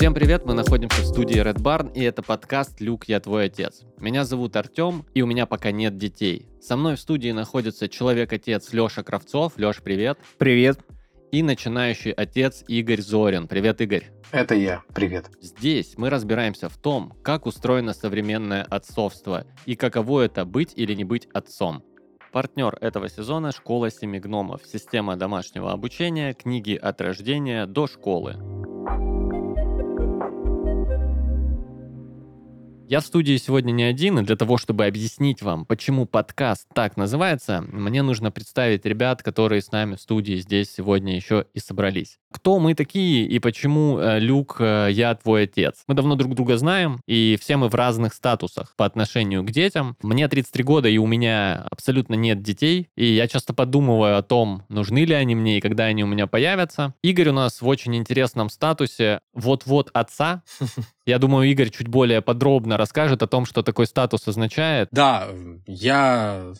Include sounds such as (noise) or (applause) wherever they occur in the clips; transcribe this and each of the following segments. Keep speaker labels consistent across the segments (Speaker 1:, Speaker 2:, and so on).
Speaker 1: Всем привет, мы находимся в студии Red Barn, и это подкаст «Люк, я твой отец». Меня зовут Артем, и у меня пока нет детей. Со мной в студии находится человек-отец Леша Кравцов. Леш, привет.
Speaker 2: Привет.
Speaker 1: И начинающий отец Игорь Зорин. Привет, Игорь.
Speaker 3: Это я. Привет.
Speaker 1: Здесь мы разбираемся в том, как устроено современное отцовство и каково это быть или не быть отцом. Партнер этого сезона – школа семи гномов, система домашнего обучения, книги от рождения до школы. Я в студии сегодня не один, и для того, чтобы объяснить вам, почему подкаст так называется, мне нужно представить ребят, которые с нами в студии здесь сегодня еще и собрались. Кто мы такие и почему, э, Люк, э, я твой отец? Мы давно друг друга знаем, и все мы в разных статусах по отношению к детям. Мне 33 года, и у меня абсолютно нет детей, и я часто подумываю о том, нужны ли они мне и когда они у меня появятся. Игорь у нас в очень интересном статусе вот-вот отца, (laughs) я думаю, Игорь чуть более подробно расскажет о том, что такой статус означает.
Speaker 3: Да, я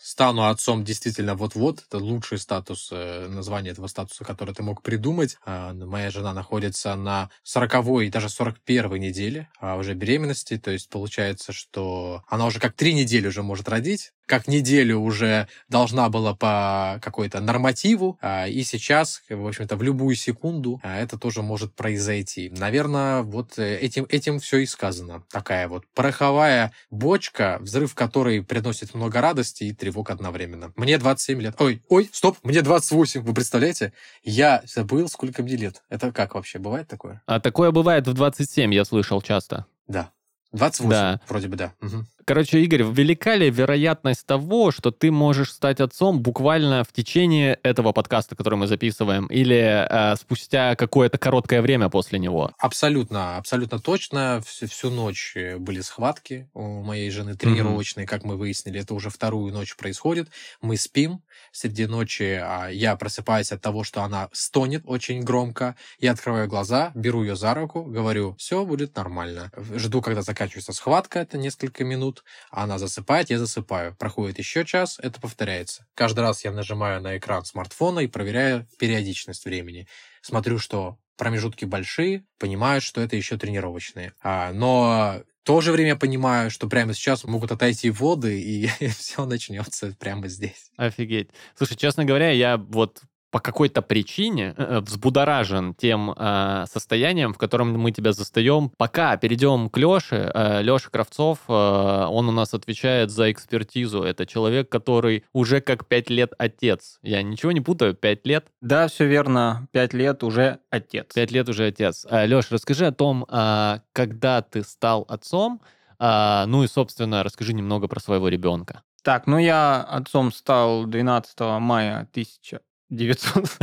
Speaker 3: стану отцом действительно вот-вот. Это лучший статус, э, название этого статуса, который ты мог придумать. А, моя жена находится на 40 и даже 41 неделе а, уже беременности. То есть получается, что она уже как три недели уже может родить как неделю уже должна была по какой-то нормативу, а, и сейчас, в общем-то, в любую секунду а, это тоже может произойти. Наверное, вот э, этим, этим все и сказано. Такая вот пороховая бочка, взрыв которой приносит много радости и тревог одновременно. Мне 27 лет. Ой, ой, стоп, мне 28, вы представляете? Я забыл, сколько мне лет. Это как вообще, бывает такое?
Speaker 1: А такое бывает в 27, я слышал часто.
Speaker 3: Да. 28, да. вроде бы, да. Угу.
Speaker 1: Короче, Игорь, велика ли вероятность того, что ты можешь стать отцом буквально в течение этого подкаста, который мы записываем, или э, спустя какое-то короткое время после него?
Speaker 3: Абсолютно, абсолютно точно. Всю, всю ночь э, были схватки у моей жены тренировочные, mm-hmm. как мы выяснили. Это уже вторую ночь происходит. Мы спим среди ночи. А я просыпаюсь от того, что она стонет очень громко. Я открываю глаза, беру ее за руку, говорю, все будет нормально. Жду, когда заканчивается схватка, это несколько минут минут, она засыпает, я засыпаю. Проходит еще час, это повторяется. Каждый раз я нажимаю на экран смартфона и проверяю периодичность времени. Смотрю, что промежутки большие, понимаю, что это еще тренировочные. А, но в то же время понимаю, что прямо сейчас могут отойти воды, и (laughs) все начнется прямо здесь.
Speaker 1: Офигеть. Слушай, честно говоря, я вот по какой-то причине э, э, взбудоражен тем э, состоянием, в котором мы тебя застаем. Пока перейдем к Леше. Э, Леша Кравцов, э, он у нас отвечает за экспертизу. Это человек, который уже как пять лет отец. Я ничего не путаю, пять лет?
Speaker 2: Да, все верно. Пять лет уже отец.
Speaker 1: Пять лет уже отец. Э, Леш, расскажи о том, э, когда ты стал отцом, э, ну и, собственно, расскажи немного про своего ребенка.
Speaker 2: Так, ну я отцом стал 12 мая 1000 900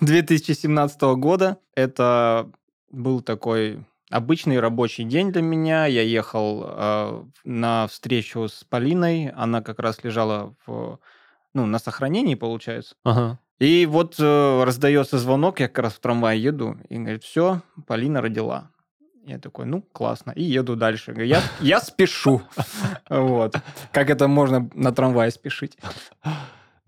Speaker 2: 2017 (laughs) года. Это был такой обычный рабочий день для меня. Я ехал э, на встречу с Полиной. Она как раз лежала в, ну, на сохранении, получается.
Speaker 1: Ага.
Speaker 2: И вот э, раздается звонок, я как раз в трамвае еду, и говорит, все, Полина родила. Я такой, ну, классно, и еду дальше. Я, я спешу. (laughs) Вот. Как это можно на трамвае спешить?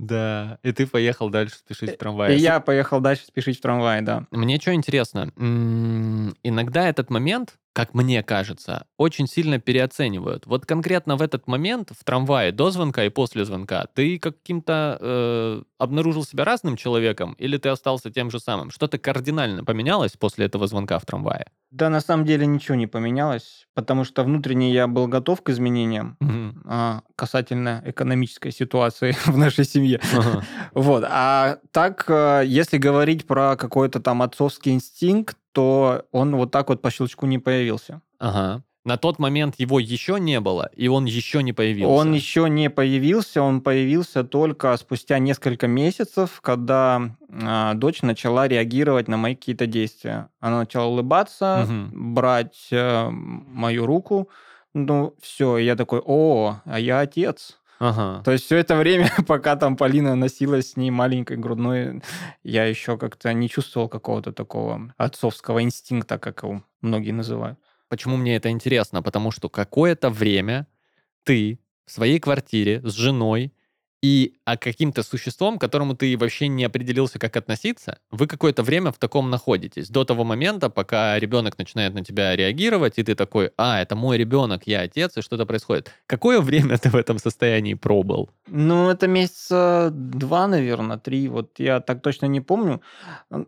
Speaker 1: Да, и ты поехал дальше спешить в трамвае.
Speaker 2: И я поехал дальше спешить в трамвае, да.
Speaker 1: Мне что интересно, иногда этот момент, как мне кажется, очень сильно переоценивают. Вот конкретно в этот момент в трамвае до звонка и после звонка ты каким-то э, обнаружил себя разным человеком или ты остался тем же самым? Что-то кардинально поменялось после этого звонка в трамвае?
Speaker 2: Да, на самом деле ничего не поменялось, потому что внутренне я был готов к изменениям угу. а, касательно экономической ситуации (laughs) в нашей семье. Ага. Вот. А так, э, если говорить про какой-то там отцовский инстинкт, то он вот так вот по щелчку не появился.
Speaker 1: Ага. На тот момент его еще не было, и он еще не появился.
Speaker 2: Он еще не появился, он появился только спустя несколько месяцев, когда э, дочь начала реагировать на мои какие-то действия. Она начала улыбаться, угу. брать э, мою руку. Ну, все, я такой, о, а я отец.
Speaker 1: Ага.
Speaker 2: То есть все это время, (laughs) пока там Полина носилась с ней маленькой грудной, я еще как-то не чувствовал какого-то такого отцовского инстинкта, как его многие называют.
Speaker 1: Почему мне это интересно? Потому что какое-то время ты в своей квартире с женой и а каким-то существом, к которому ты вообще не определился, как относиться, вы какое-то время в таком находитесь. До того момента, пока ребенок начинает на тебя реагировать, и ты такой, а, это мой ребенок, я отец, и что-то происходит. Какое время ты в этом состоянии пробыл?
Speaker 2: Ну, это месяца два, наверное, три, вот я так точно не помню.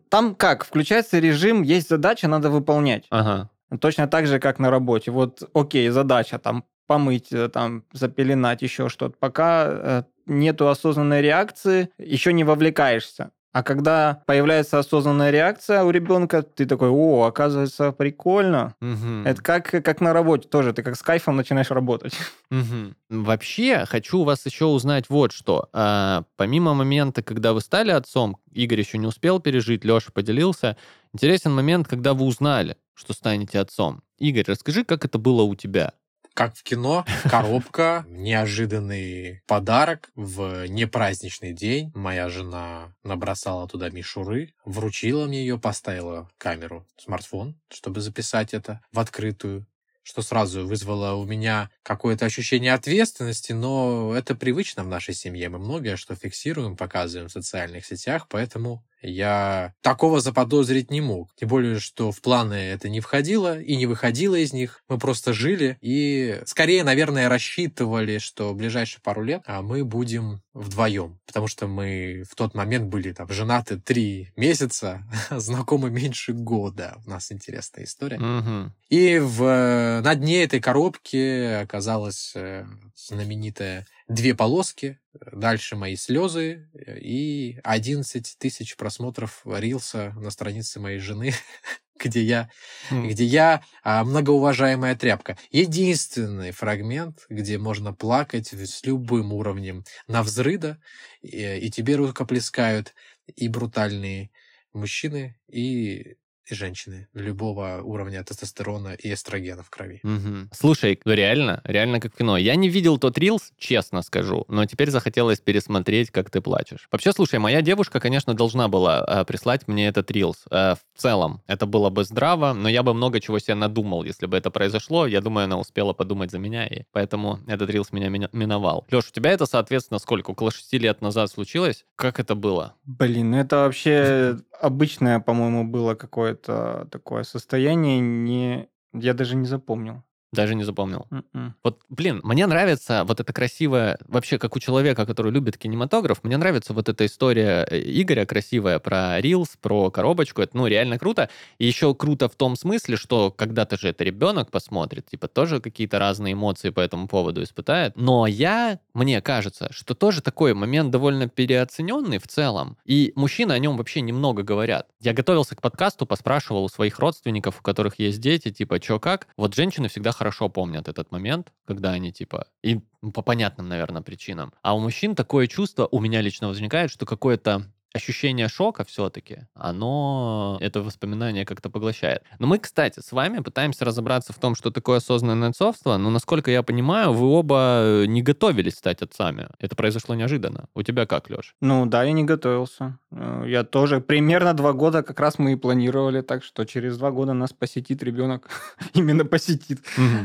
Speaker 2: Там как, включается режим, есть задача, надо выполнять.
Speaker 1: Ага.
Speaker 2: Точно так же, как на работе. Вот, окей, задача там помыть, э, там, запеленать, еще что-то. Пока э, нету осознанной реакции, еще не вовлекаешься. А когда появляется осознанная реакция у ребенка, ты такой, о, оказывается, прикольно.
Speaker 1: Мгм.
Speaker 2: Это как, как на работе тоже, ты как с кайфом начинаешь работать. (laughs)
Speaker 1: Мгм. Вообще, хочу у вас еще узнать вот что. А, помимо момента, когда вы стали отцом, Игорь еще не успел пережить, Леша поделился, интересен момент, когда вы узнали, что станете отцом. Игорь, расскажи, как это было у тебя.
Speaker 3: Как в кино, (laughs) коробка, неожиданный подарок в непраздничный день. Моя жена набросала туда мишуры, вручила мне ее, поставила камеру, смартфон, чтобы записать это в открытую что сразу вызвало у меня какое-то ощущение ответственности, но это привычно в нашей семье. Мы многое что фиксируем, показываем в социальных сетях, поэтому я такого заподозрить не мог. Тем более, что в планы это не входило и не выходило из них. Мы просто жили и скорее, наверное, рассчитывали, что в ближайшие пару лет а мы будем вдвоем. Потому что мы в тот момент были там женаты три месяца, (laughs) знакомы меньше года. У нас интересная история.
Speaker 1: Мгм.
Speaker 3: И в, на дне этой коробки оказалась э, знаменитая две полоски, дальше мои слезы и 11 тысяч просмотров рилса на странице моей жены, (laughs) где я,
Speaker 1: М.
Speaker 3: где я а, многоуважаемая тряпка. Единственный фрагмент, где можно плакать с любым уровнем на взрыда, и, и тебе рукоплескают и брутальные мужчины, и и женщины любого уровня тестостерона и эстрогена в крови.
Speaker 1: Мгм. Слушай, ну реально, реально как кино. Я не видел тот рилс, честно скажу, но теперь захотелось пересмотреть, как ты плачешь. Вообще, слушай, моя девушка, конечно, должна была э, прислать мне этот рилс. Э, в целом, это было бы здраво, но я бы много чего себе надумал, если бы это произошло. Я думаю, она успела подумать за меня, и поэтому этот рилс меня меня миновал. Леш, у тебя это, соответственно, сколько? Около шести лет назад случилось? Как это было?
Speaker 2: Блин, ну это вообще обычное, по-моему, было какое-то такое состояние, не... я даже не запомнил.
Speaker 1: Даже не запомнил.
Speaker 2: М-м.
Speaker 1: Вот, блин, мне нравится вот это красивое, вообще, как у человека, который любит кинематограф, мне нравится вот эта история э, Игоря красивая про Reels, про коробочку. Это, ну, реально круто. И еще круто в том смысле, что когда-то же это ребенок посмотрит, типа, тоже какие-то разные эмоции по этому поводу испытает. Но я, мне кажется, что тоже такой момент довольно переоцененный в целом. И мужчины о нем вообще немного говорят. Я готовился к подкасту, поспрашивал у своих родственников, у которых есть дети, типа, чё как. Вот женщины всегда хорошо помнят этот момент, когда они, типа, и по понятным, наверное, причинам. А у мужчин такое чувство у меня лично возникает, что какое-то ощущение шока все-таки, оно это воспоминание как-то поглощает. Но мы, кстати, с вами пытаемся разобраться в том, что такое осознанное отцовство, но, насколько я понимаю, вы оба не готовились стать отцами. Это произошло неожиданно. У тебя как, Леш?
Speaker 2: Ну да, я не готовился. Э, Я тоже примерно два года как раз мы и планировали, так что через два года нас посетит ребенок. (laughs) Именно посетит.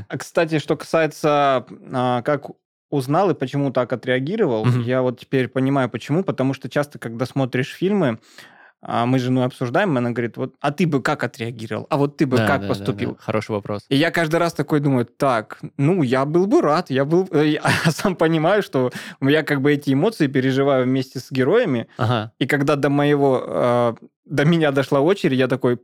Speaker 2: А, кстати, что касается, а, как узнал и почему так отреагировал,
Speaker 1: Мгм.
Speaker 2: я вот теперь понимаю, почему. Потому что часто, когда смотришь фильмы, а, мы с женой обсуждаем, и она говорит, вот, а ты бы как отреагировал? А вот ты бы
Speaker 1: Да,
Speaker 2: как
Speaker 1: да, да,
Speaker 2: поступил?
Speaker 1: да. Хороший вопрос.
Speaker 2: И я каждый раз такой думаю, так, ну, я был бы рад, я был... э, Я (laughs) сам понимаю, что я как бы эти эмоции переживаю вместе с героями,
Speaker 1: Ага.
Speaker 2: и когда до моего, э, до меня дошла очередь, я такой,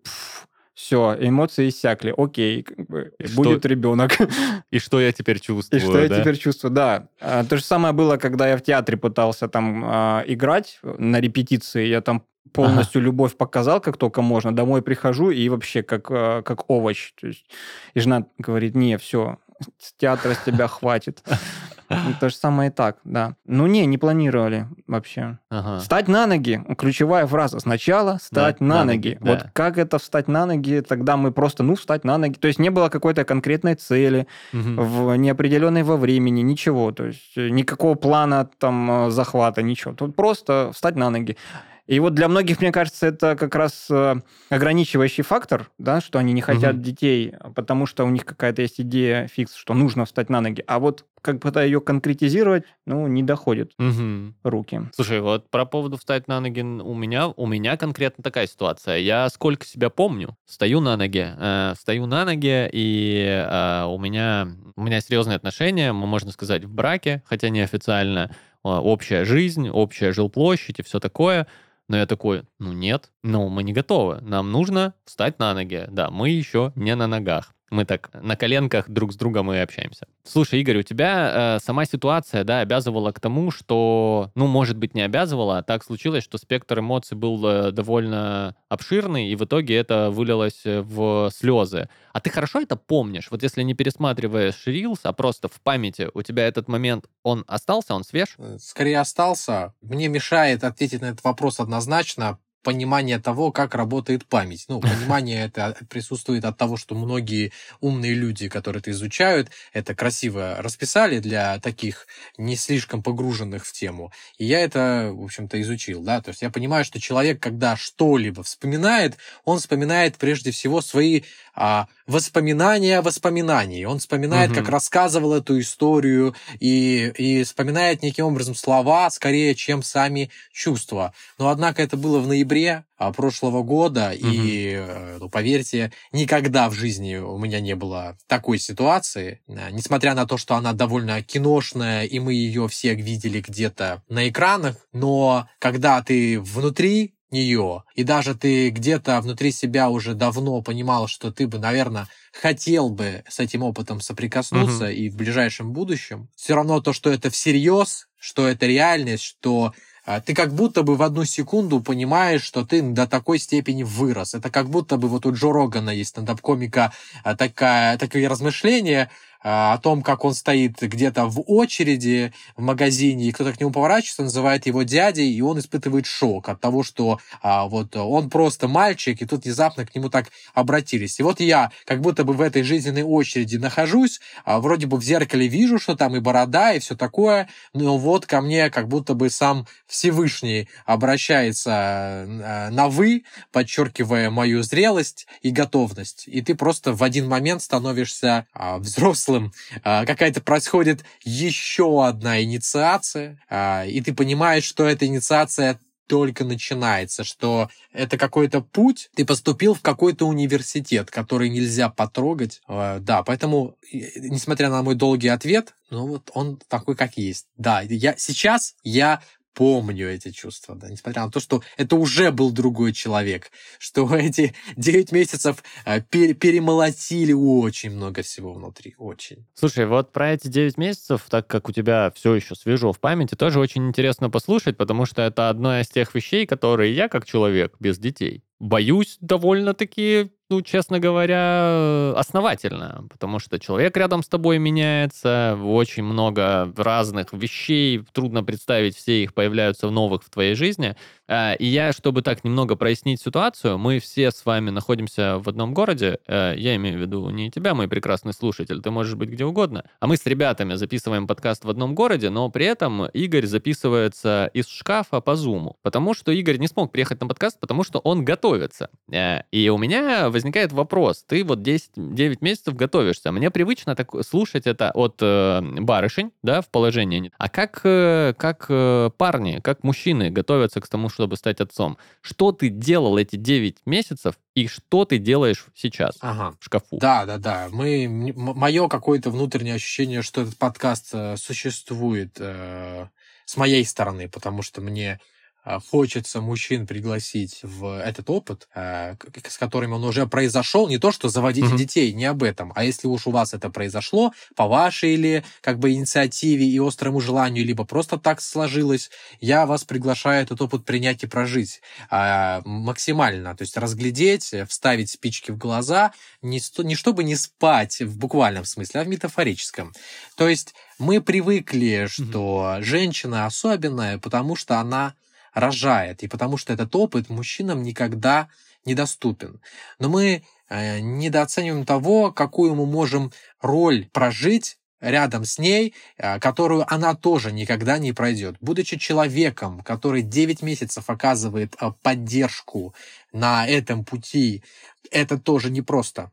Speaker 2: все, эмоции иссякли, окей, как бы,
Speaker 1: И что-
Speaker 2: будет ребенок. (laughs)
Speaker 1: И что я теперь
Speaker 2: И
Speaker 1: чувствую,
Speaker 2: что я
Speaker 1: да?
Speaker 2: теперь чувствую, да. А, То же самое было, когда я в театре пытался там а, играть на репетиции, я там полностью любовь показал, как только можно. Домой прихожу и вообще как, а, как овощ. То есть, и жена говорит, не, все, с театра с тебя хватит. (laughs) Ну, (laughs) То же самое и так, да. Ну не, не планировали вообще.
Speaker 1: Ага.
Speaker 2: Встать на ноги. Ключевая фраза. Сначала встать
Speaker 1: Да,
Speaker 2: на, ноги.
Speaker 1: да.
Speaker 2: Вот как это встать на ноги? Тогда мы просто, ну, встать на ноги. То есть не было какой-то конкретной цели,
Speaker 1: Мгм.
Speaker 2: в неопределенной во времени, ничего. То есть никакого плана там э, захвата, ничего. Тут просто встать на ноги. И вот для многих, мне кажется, это как раз э, ограничивающий фактор, да, что они не хотят
Speaker 1: Мгм.
Speaker 2: детей, потому что у них какая-то есть идея фикс, что нужно встать на ноги. А вот как бы ее конкретизировать, ну, не доходят
Speaker 1: Мгм.
Speaker 2: руки.
Speaker 1: Слушай, вот про поводу встать на ноги у меня, у меня конкретно такая ситуация. Я сколько себя помню, стою на ноги, э, стою на ноги, и э, у меня у меня серьезные отношения, можно сказать, в браке, хотя неофициально, общая жизнь, общая жилплощадь и все такое. Но я такой, ну нет, ну мы не готовы. Нам нужно встать на ноги. Да, мы еще не на ногах. Мы так на коленках друг с другом и общаемся. Слушай, Игорь, у тебя э, сама ситуация, да, обязывала к тому, что, ну, может быть, не обязывала, а так случилось, что спектр эмоций был э, довольно обширный, и в итоге это вылилось э, в слезы. А ты хорошо это помнишь? Вот если не пересматриваешь Reels, а просто в памяти у тебя этот момент, он остался, он свеж?
Speaker 3: Э, Скорее остался. Мне мешает ответить на этот вопрос однозначно понимание того, как работает память. Ну, понимание это присутствует от того, что многие умные люди, которые это изучают, это красиво расписали для таких не слишком погруженных в тему. И я это, в общем-то, изучил, да. То есть я понимаю, что человек, когда что-либо вспоминает, он вспоминает прежде всего свои а, воспоминания воспоминаний. Он вспоминает,
Speaker 1: Мгм.
Speaker 3: как рассказывал эту историю, и, и вспоминает неким образом слова, скорее, чем сами чувства. Но, однако, это было в ноябре а, прошлого года, и, э, ну, поверьте, никогда в жизни у меня не было такой ситуации, А, несмотря на то, что она довольно киношная, и мы ее все видели где-то на экранах, но когда ты внутри нее, и даже ты где-то внутри себя уже давно понимал, что ты бы, наверное, хотел бы с этим опытом соприкоснуться и в ближайшем будущем, все равно то, что это всерьез, что это реальность, что ты как будто бы в одну секунду понимаешь, что ты до такой степени вырос. Это как будто бы вот у Джо Рогана есть стендап-комика а, такая, такое размышление а, о том, как он стоит где-то в очереди в магазине, и кто-то к нему поворачивается, называет его дядей, и он испытывает шок от того, что а, вот он просто мальчик, и тут внезапно к нему так обратились. И вот я как будто бы в этой жизненной очереди нахожусь, а, вроде бы в зеркале вижу, что там и борода, и все такое, но вот ко мне как будто бы сам Всевышний обращается э, на «вы», подчеркивая мою зрелость и готовность. И ты просто в один момент становишься а, взрослым. А, какая-то происходит еще одна инициация, а, и ты понимаешь, что эта инициация только начинается, что это какой-то путь, ты поступил в какой-то университет, который нельзя потрогать. Э, Да, поэтому, несмотря на мой долгий ответ, ну вот он такой, как есть. Да, я сейчас я помню эти чувства, да, несмотря на то, что это уже был другой человек, что (laughs) эти 9 месяцев э, пер- перемолотили очень много всего внутри, очень.
Speaker 1: Слушай, вот про эти 9 месяцев, так как у тебя все еще свежо в памяти, тоже очень интересно послушать, потому что это одна из тех вещей, которые я, как человек без детей, боюсь довольно-таки, ну, честно говоря, основательно, потому что человек рядом с тобой меняется, очень много разных вещей, трудно представить, все их появляются в новых в твоей жизни. А, И я, чтобы так немного прояснить ситуацию, мы все с вами находимся в одном городе, э, я имею в виду не тебя, мой прекрасный слушатель, ты можешь быть где угодно, а мы с ребятами записываем подкаст в одном городе, но при этом Игорь записывается из шкафа по зуму, потому что Игорь не смог приехать на подкаст, потому что он готовится. Э, И у меня возникает вопрос, ты вот 10, 9 месяцев готовишься, мне привычно так слушать это от э, барышень, да, в положении, а как, э, как э, парни, как мужчины готовятся к тому, чтобы стать отцом? Что ты делал эти 9 месяцев и что ты делаешь сейчас
Speaker 3: Ага.
Speaker 1: в шкафу?
Speaker 3: Да, да, да. Мы, мое какое-то внутреннее ощущение, что этот подкаст э, существует э, с моей стороны, потому что мне хочется мужчин пригласить в этот опыт, к- с которым он уже произошел. Не то, что заводите
Speaker 1: Мгм.
Speaker 3: детей, не об этом. А если уж у вас это произошло, по вашей или как бы инициативе и острому желанию, либо просто так сложилось, я вас приглашаю этот опыт принять и прожить а, максимально. То есть разглядеть, вставить спички в глаза, не, не чтобы не спать в буквальном смысле, а в метафорическом. То есть мы привыкли, что женщина особенная, потому что она рожает, и потому что этот опыт мужчинам никогда недоступен. Но мы э, недооцениваем того, какую мы можем роль прожить рядом с ней, э, которую она тоже никогда не пройдет. Будучи человеком, который 9 месяцев оказывает э, поддержку на этом пути, это тоже непросто.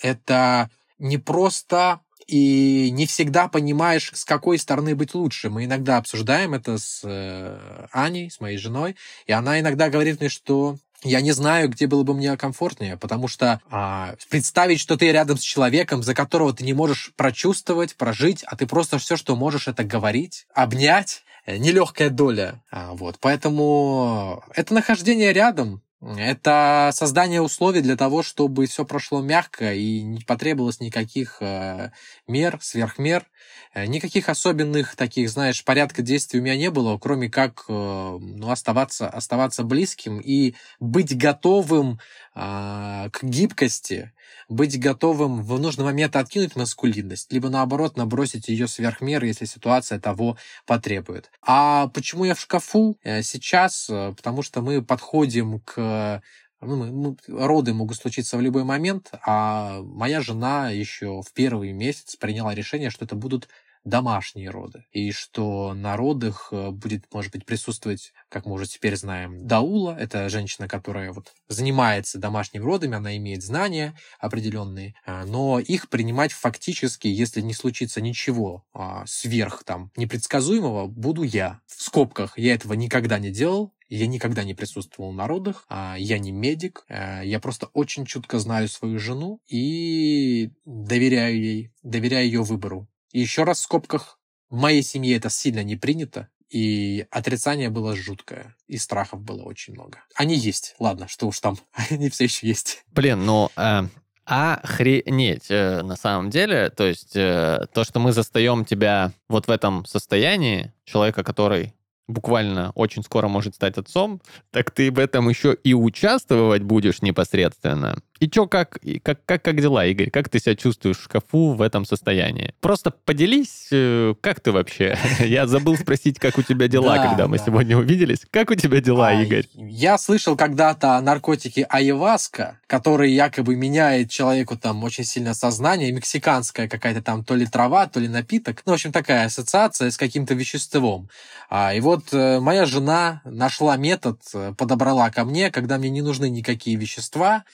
Speaker 3: Это непросто и не всегда понимаешь, с какой стороны быть лучше. Мы иногда обсуждаем это с э, Аней, с моей женой, и она иногда говорит мне, что я не знаю, где было бы мне комфортнее, потому что а, представить, что ты рядом с человеком, за которого ты не можешь прочувствовать, прожить, а ты просто все, что можешь, это говорить, обнять, э, нелегкая доля. А, вот, поэтому это нахождение рядом, это создание условий для того, чтобы все прошло мягко и не потребовалось никаких э, мер, сверхмер, э, никаких особенных таких, знаешь, порядка действий у меня не было, кроме как э, ну, оставаться, оставаться близким и быть готовым э, к гибкости, быть готовым в нужный момент откинуть маскулинность, либо наоборот набросить ее сверх меры, если ситуация того потребует. А почему я в шкафу э, сейчас? Э, потому что мы подходим к ну, роды могут случиться в любой момент, а моя жена еще в первый месяц приняла решение, что это будут домашние роды. И что на родах э, будет, может быть, присутствовать, как мы уже теперь знаем, даула. Это женщина, которая вот занимается домашними родами, она имеет знания определенные, а, но их принимать фактически, если не случится ничего а, сверх там непредсказуемого, буду я. В скобках я этого никогда не делал, я никогда не присутствовал на родах, а, я не медик, я просто очень чутко знаю свою жену и доверяю ей, доверяю ее выбору. Еще раз в скобках, в моей семье это сильно не принято, и отрицание было жуткое, и страхов было очень много. Они есть, ладно, что уж там, (laughs) они все еще есть.
Speaker 1: Блин, ну, э, охренеть э, на самом деле. То есть э, то, что мы застаем тебя вот в этом состоянии, человека, который буквально очень скоро может стать отцом, так ты в этом еще и участвовать будешь непосредственно. И чё, как, как, как, как дела, Игорь? Как ты себя чувствуешь в шкафу в этом состоянии? Просто поделись, э, как ты вообще? (laughs) Я забыл спросить, как у тебя дела, да, когда мы да. сегодня увиделись. Как у тебя дела, а, Игорь?
Speaker 3: Я слышал когда-то о наркотике айваска, который якобы меняет человеку там очень сильно сознание, мексиканская какая-то там то ли трава, то ли напиток. Ну, в общем, такая ассоциация с каким-то веществом. А, и вот э, моя жена нашла метод, э, подобрала ко мне, когда мне не нужны никакие вещества,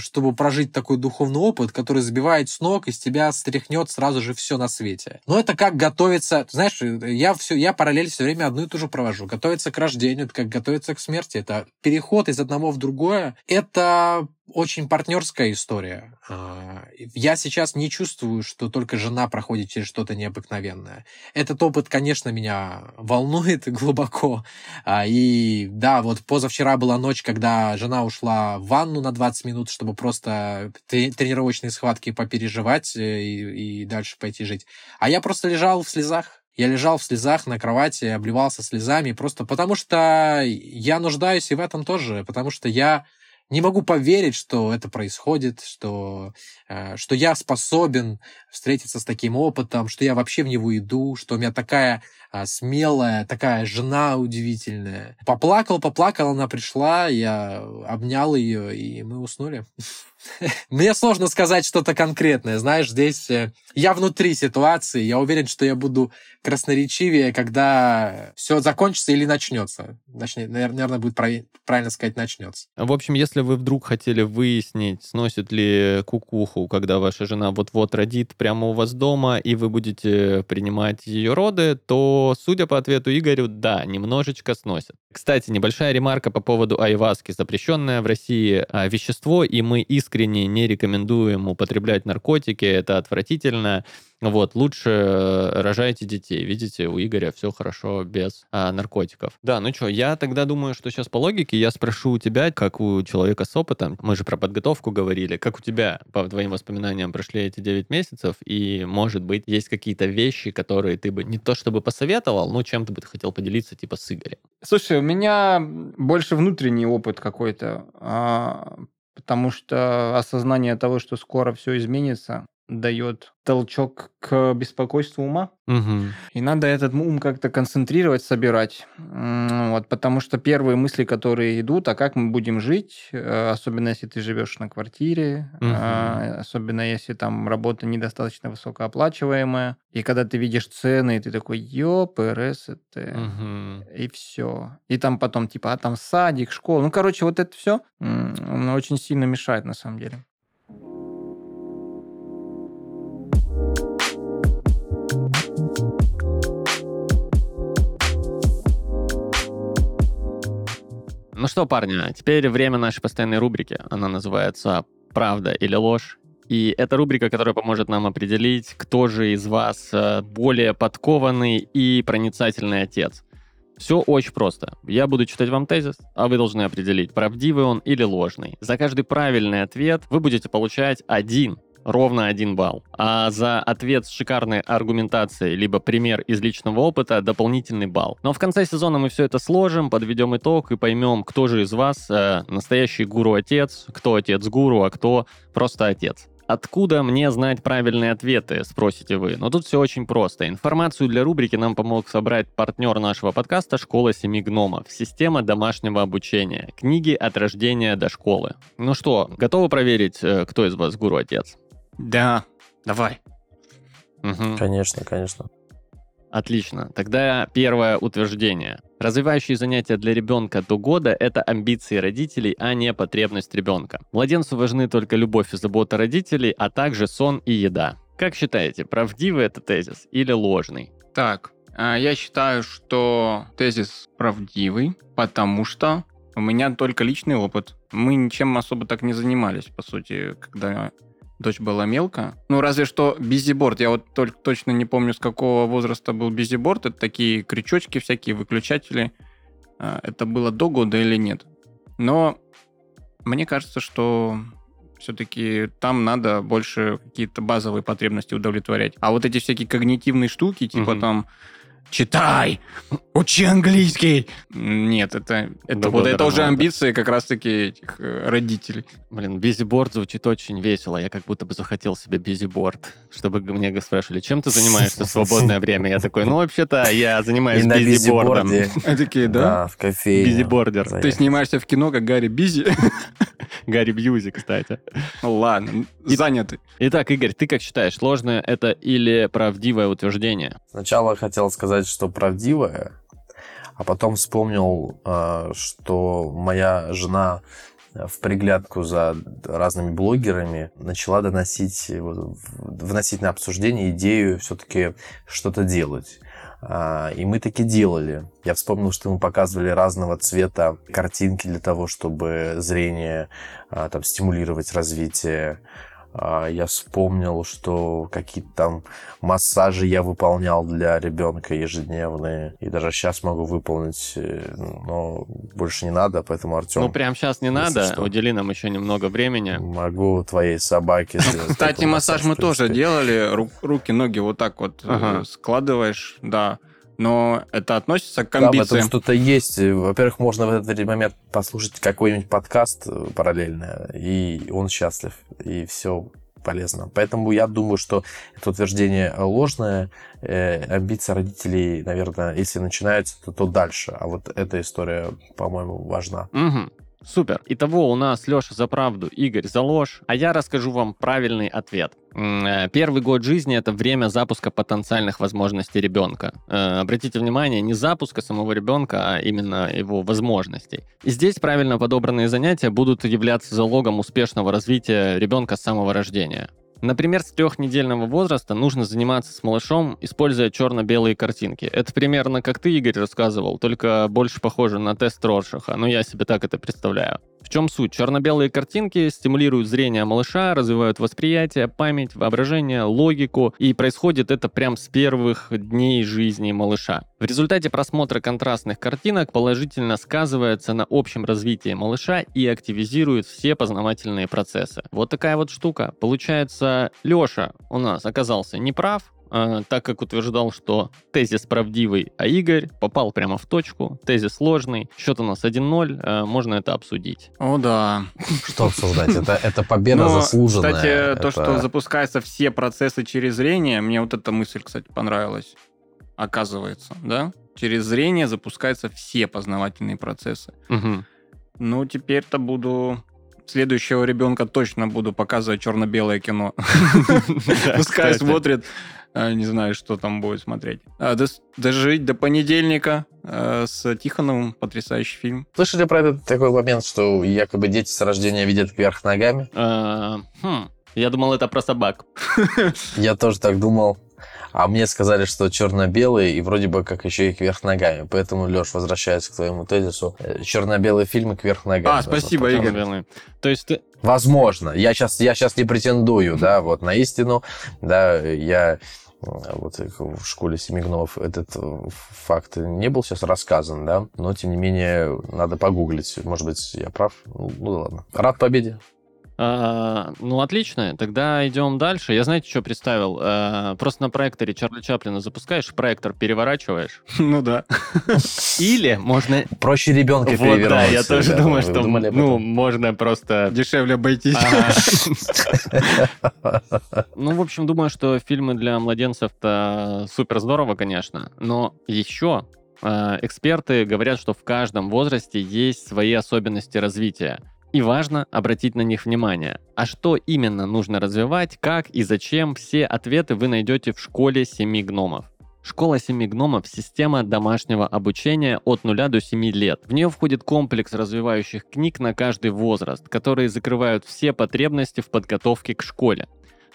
Speaker 3: чтобы прожить такой духовный опыт, который забивает с ног, из тебя стряхнет сразу же все на свете. Но это как готовиться, знаешь, я все, я параллель все время одну и ту же провожу. Готовиться к рождению, это как готовиться к смерти. Это переход из одного в другое. Это очень партнерская история. А, я сейчас не чувствую, что только жена проходит через что-то необыкновенное. Этот опыт, конечно, меня волнует (laughs) глубоко. А, и да, вот позавчера была ночь, когда жена ушла в ванну на 20 минут, чтобы просто тренировочные схватки попереживать э, и, и дальше пойти жить. А я просто лежал в слезах. Я лежал в слезах на кровати, обливался слезами, просто потому что я нуждаюсь и в этом тоже, потому что я не могу поверить, что это происходит, что, э, что я способен встретиться с таким опытом, что я вообще в него иду, что у меня такая а, смелая, такая жена удивительная. Поплакал, поплакал, она пришла, я обнял ее, и мы уснули. (laughs) Мне сложно сказать что-то конкретное. Знаешь, здесь э, я внутри ситуации. Я уверен, что я буду красноречивее, когда все закончится или начнется. Точнее, наверное, будет правильно сказать, начнется.
Speaker 1: В общем, если вы вдруг хотели выяснить, сносит ли кукуху, когда ваша жена вот-вот родит прямо у вас дома, и вы будете принимать ее роды, то, судя по ответу Игорю, да, немножечко сносит. Кстати, небольшая ремарка по поводу айваски. Запрещенное в России а, вещество, и мы искренне не рекомендуем употреблять наркотики, это отвратительно. Вот, лучше э, рожайте детей. Видите, у Игоря все хорошо без а, наркотиков. Да, ну что, я тогда думаю, что сейчас по логике я спрошу у тебя, как у человека с опытом, мы же про подготовку говорили, как у тебя, по твоим воспоминаниям, прошли эти 9 месяцев, и, может быть, есть какие-то вещи, которые ты бы не то чтобы посоветовал, но чем ты бы хотел поделиться, типа, с Игорем?
Speaker 2: Слушай, у меня больше внутренний опыт какой-то, а, потому что осознание того, что скоро все изменится, дает толчок к беспокойству ума.
Speaker 1: Мгм.
Speaker 2: И надо этот ум как-то концентрировать, собирать. Вот, потому что первые мысли, которые идут, а как мы будем жить, э, особенно если ты живешь на квартире, а, особенно если там работа недостаточно высокооплачиваемая, и когда ты видишь цены, и ты такой, ёп, РС, это...
Speaker 1: Мгм.
Speaker 2: И все. И там потом, типа, а там садик, школа. Ну, короче, вот это все очень сильно мешает, на самом деле.
Speaker 1: Ну что, парни, теперь время нашей постоянной рубрики. Она называется «Правда или ложь?». И это рубрика, которая поможет нам определить, кто же из вас э, более подкованный и проницательный отец. Все очень просто. Я буду читать вам тезис, а вы должны определить, правдивый он или ложный. За каждый правильный ответ вы будете получать один ровно один балл. А за ответ с шикарной аргументацией, либо пример из личного опыта, дополнительный балл. Но в конце сезона мы все это сложим, подведем итог и поймем, кто же из вас э, настоящий гуру-отец, кто отец-гуру, а кто просто отец. Откуда мне знать правильные ответы, спросите вы? Но тут все очень просто. Информацию для рубрики нам помог собрать партнер нашего подкаста «Школа семи гномов». Система домашнего обучения. Книги от рождения до школы. Ну что, готовы проверить, э, кто из вас гуру-отец?
Speaker 2: Да, давай.
Speaker 1: Мгм.
Speaker 4: Конечно, конечно.
Speaker 1: Отлично. Тогда первое утверждение. Развивающие занятия для ребенка до года – это амбиции родителей, а не потребность ребенка. Младенцу важны только любовь и забота родителей, а также сон и еда. Как считаете, правдивый это тезис или ложный?
Speaker 2: Так, а, я считаю, что тезис правдивый, потому что у меня только личный опыт. Мы ничем особо так не занимались, по сути, когда дочь была мелкая. Ну, разве что бизиборд. Я вот только точно не помню, с какого возраста был бизиборд. Это такие крючочки всякие, выключатели. А, Это было до года или нет. Но мне кажется, что все-таки там надо больше какие-то базовые потребности удовлетворять. А вот эти всякие когнитивные штуки, типа
Speaker 1: Мгм.
Speaker 2: там читай, учи английский. Нет, это, это, вот это уже амбиции как раз-таки этих э, родителей.
Speaker 1: Блин, бизиборд звучит очень весело. Я как будто бы захотел себе бизиборд. Чтобы мне спрашивали, чем ты занимаешься в свободное (laughs) время? Я такой, ну, вообще-то я занимаюсь
Speaker 4: И на
Speaker 1: бизибордом.
Speaker 4: бизиборде. (laughs)
Speaker 2: Они такие, да?
Speaker 4: Да, в кофейне.
Speaker 1: Бизибордер.
Speaker 2: Ты снимаешься в кино, как Гарри Бизи. (laughs)
Speaker 1: Гарри Бьюзи, кстати.
Speaker 2: Ну ладно, заняты.
Speaker 1: Итак, Игорь, ты как считаешь, ложное это или правдивое утверждение?
Speaker 4: Сначала хотел сказать, что правдивое, а потом вспомнил, а, что моя жена в приглядку за разными блогерами начала доносить, э, вносить на обсуждение идею все-таки что-то делать. А, И мы таки делали. Я вспомнил, что мы показывали разного цвета картинки для того, чтобы зрение а, там, стимулировать развитие. А, Я вспомнил, что какие-то там массажи я выполнял для ребенка ежедневные. И даже сейчас могу выполнить, э, но больше не надо, поэтому, Артем,
Speaker 1: Ну, прям сейчас не надо.
Speaker 4: что.
Speaker 1: Удели нам еще немного времени.
Speaker 4: могу твоей собаке сделать.
Speaker 2: Кстати, массаж мы тоже делали. Ру- Руки, ноги вот так вот э, складываешь, да. Но это относится к
Speaker 4: Да,
Speaker 2: амбициям.
Speaker 4: что-то есть. Во-первых, можно в этот момент послушать какой-нибудь подкаст параллельно, и он счастлив, и все полезно. Поэтому я думаю, что это утверждение ложное. Э, амбиции родителей, наверное, если начинаются, то, то дальше. А вот эта история, по-моему, важна.
Speaker 1: Мгм. Супер. Итого у нас Леша за правду, Игорь за ложь, а я расскажу вам правильный ответ. Э, Первый год жизни это время запуска потенциальных возможностей ребенка. Э, Обратите внимание, не запуска самого ребенка, а именно его возможностей. И здесь правильно подобранные занятия будут являться залогом успешного развития ребенка с самого рождения. Например, с трехнедельного возраста нужно заниматься с малышом, используя черно-белые картинки. Это примерно как ты, Игорь, рассказывал, только больше похоже на тест Роршаха. Ну, я себе так это представляю. В чем суть? Черно-белые картинки стимулируют зрение малыша, развивают восприятие, память, воображение, логику, и происходит это прям с первых дней жизни малыша. В результате просмотра контрастных картинок положительно сказывается на общем развитии малыша и активизирует все познавательные процессы. Вот такая вот штука. Получается, Леша у нас оказался неправ, э, так как утверждал, что тезис правдивый, а Игорь попал прямо в точку, тезис сложный, счет у нас 1-0, э, можно это обсудить.
Speaker 2: О, да.
Speaker 4: Что обсуждать? Это, это победа
Speaker 2: Но,
Speaker 4: заслуженная.
Speaker 2: Кстати, то,
Speaker 4: Это-
Speaker 2: что запускаются все процессы через зрение, мне вот эта мысль, кстати, понравилась. Оказывается, да? Через зрение запускаются все познавательные процессы.
Speaker 1: Мгм.
Speaker 2: Ну, теперь-то буду... Следующего ребенка точно буду показывать черно-белое кино. (laughs) Пускай смотрит, не знаю, что там будет смотреть. А, Дожить до понедельника э, с Тихоновым. Потрясающий фильм.
Speaker 4: Слышали про этот такой момент, что якобы дети с рождения видят кверх ногами?
Speaker 1: Э, хм, Я думал, это про собак. (laughs)
Speaker 4: Я тоже так думал. А мне сказали, что черно-белые и вроде бы как еще и кверх ногами. Поэтому, Леш, возвращаясь к твоему тезису, э, черно-белые фильмы кверх ногами.
Speaker 2: А, спасибо,
Speaker 4: показывать.
Speaker 2: Игорь.
Speaker 1: Черно-белые. То есть ты...
Speaker 4: Возможно. Я сейчас, я сейчас не претендую, да, вот на истину. Да, я э, вот в школе семи гномов этот э, факт не был сейчас рассказан, да, но тем не менее надо погуглить. Может быть, я прав. Ну ну ладно. Рад победе.
Speaker 1: А, ну, отлично. Тогда идем дальше. Я знаете, что представил? А, просто на проекторе Чарли Чаплина запускаешь, проектор переворачиваешь. (laughs)
Speaker 2: Ну да.
Speaker 1: Или можно...
Speaker 4: Проще ребенка
Speaker 1: Вот, да,
Speaker 4: перевернуть.
Speaker 1: я тоже
Speaker 4: ребята.
Speaker 1: думаю, что ну, можно просто...
Speaker 2: Дешевле обойтись. (laughs)
Speaker 1: Ну, в общем, думаю, что фильмы для младенцев-то супер здорово, конечно. Но еще э, эксперты говорят, что в каждом возрасте есть свои особенности развития. И важно обратить на них внимание. А что именно нужно развивать, как и зачем, все ответы вы найдете в школе семи гномов. Школа семи гномов – система домашнего обучения от 0 до 7 лет. В нее входит комплекс развивающих книг на каждый возраст, которые закрывают все потребности в подготовке к школе.